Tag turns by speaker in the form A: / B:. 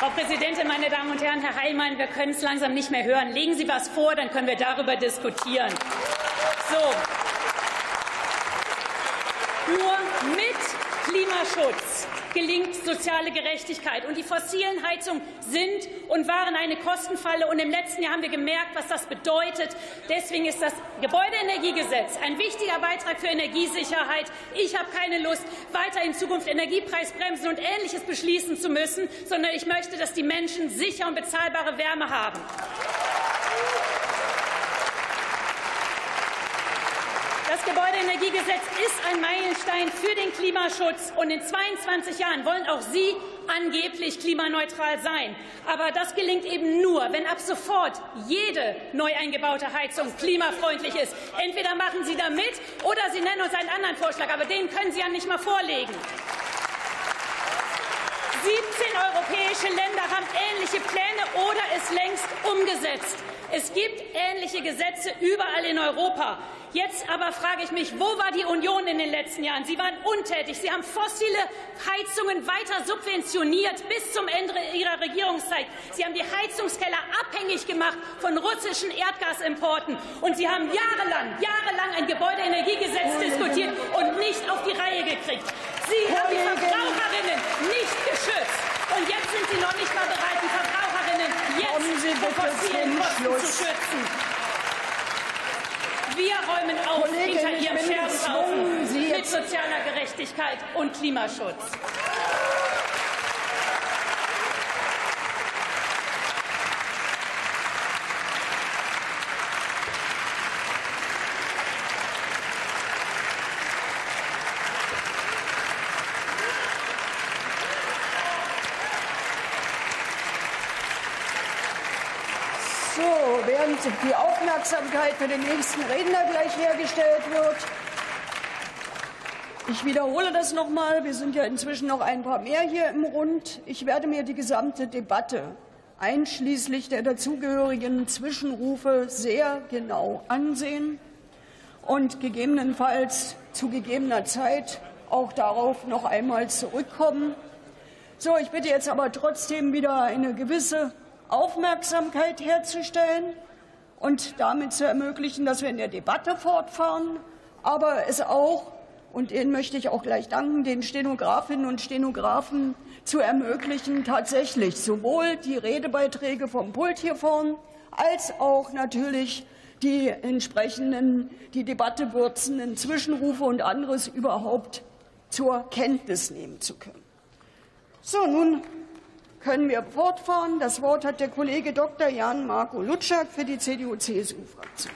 A: Frau Präsidentin, meine Damen und Herren, Herr Heilmann, wir können es langsam nicht mehr hören. Legen Sie was vor, dann können wir darüber diskutieren. So. Nur mit Klimaschutz gelingt soziale Gerechtigkeit. Und die fossilen Heizungen sind und waren eine Kostenfalle. Und im letzten Jahr haben wir gemerkt, was das bedeutet. Deswegen ist das Gebäudeenergiegesetz ein wichtiger Beitrag für Energiesicherheit. Ich habe keine Lust, weiter in Zukunft Energiepreisbremsen und Ähnliches beschließen zu müssen, sondern ich möchte, dass die Menschen sicher und bezahlbare Wärme haben. Das Gebäudeenergiegesetz ist ein Meilenstein für den Klimaschutz. Und in 22 Jahren wollen auch Sie angeblich klimaneutral sein. Aber das gelingt eben nur, wenn ab sofort jede neu eingebaute Heizung klimafreundlich ist. Entweder machen Sie da mit oder Sie nennen uns einen anderen Vorschlag. Aber den können Sie ja nicht mal vorlegen. 17 europäische Länder haben ähnliche Pläne oder es längst umgesetzt. Es gibt ähnliche Gesetze überall in Europa. Jetzt aber frage ich mich, wo war die Union in den letzten Jahren? Sie waren untätig. Sie haben fossile Heizungen weiter subventioniert bis zum Ende Ihrer Regierungszeit. Sie haben die Heizungskeller abhängig gemacht von russischen Erdgasimporten. Und Sie haben jahrelang, jahrelang ein Gebäudeenergiegesetz diskutiert und nicht auf die Reihe gekriegt. Sie haben die Verbraucherinnen nicht geschützt. Und jetzt sind Sie noch nicht mal bereit, die Verbraucherinnen jetzt vor Kosten zu schützen. Wir räumen auf Kollegin, hinter Ihrem Scherzhaufen mit sozialer Gerechtigkeit und Klimaschutz.
B: Während die Aufmerksamkeit für den nächsten Redner gleich hergestellt wird. Ich wiederhole das noch mal. Wir sind ja inzwischen noch ein paar mehr hier im Rund. Ich werde mir die gesamte Debatte einschließlich der dazugehörigen Zwischenrufe sehr genau ansehen und gegebenenfalls zu gegebener Zeit auch darauf noch einmal zurückkommen. So, ich bitte jetzt aber trotzdem wieder eine gewisse Aufmerksamkeit herzustellen und damit zu ermöglichen, dass wir in der Debatte fortfahren, aber es auch, und denen möchte ich auch gleich danken, den Stenografinnen und Stenografen zu ermöglichen, tatsächlich sowohl die Redebeiträge vom Pult hier vorn als auch natürlich die entsprechenden, die Debatte würzenden Zwischenrufe und anderes überhaupt zur Kenntnis nehmen zu können. So, nun können wir fortfahren. Das Wort hat der Kollege Dr. Jan Marco Lutschak für die CDU-CSU-Fraktion.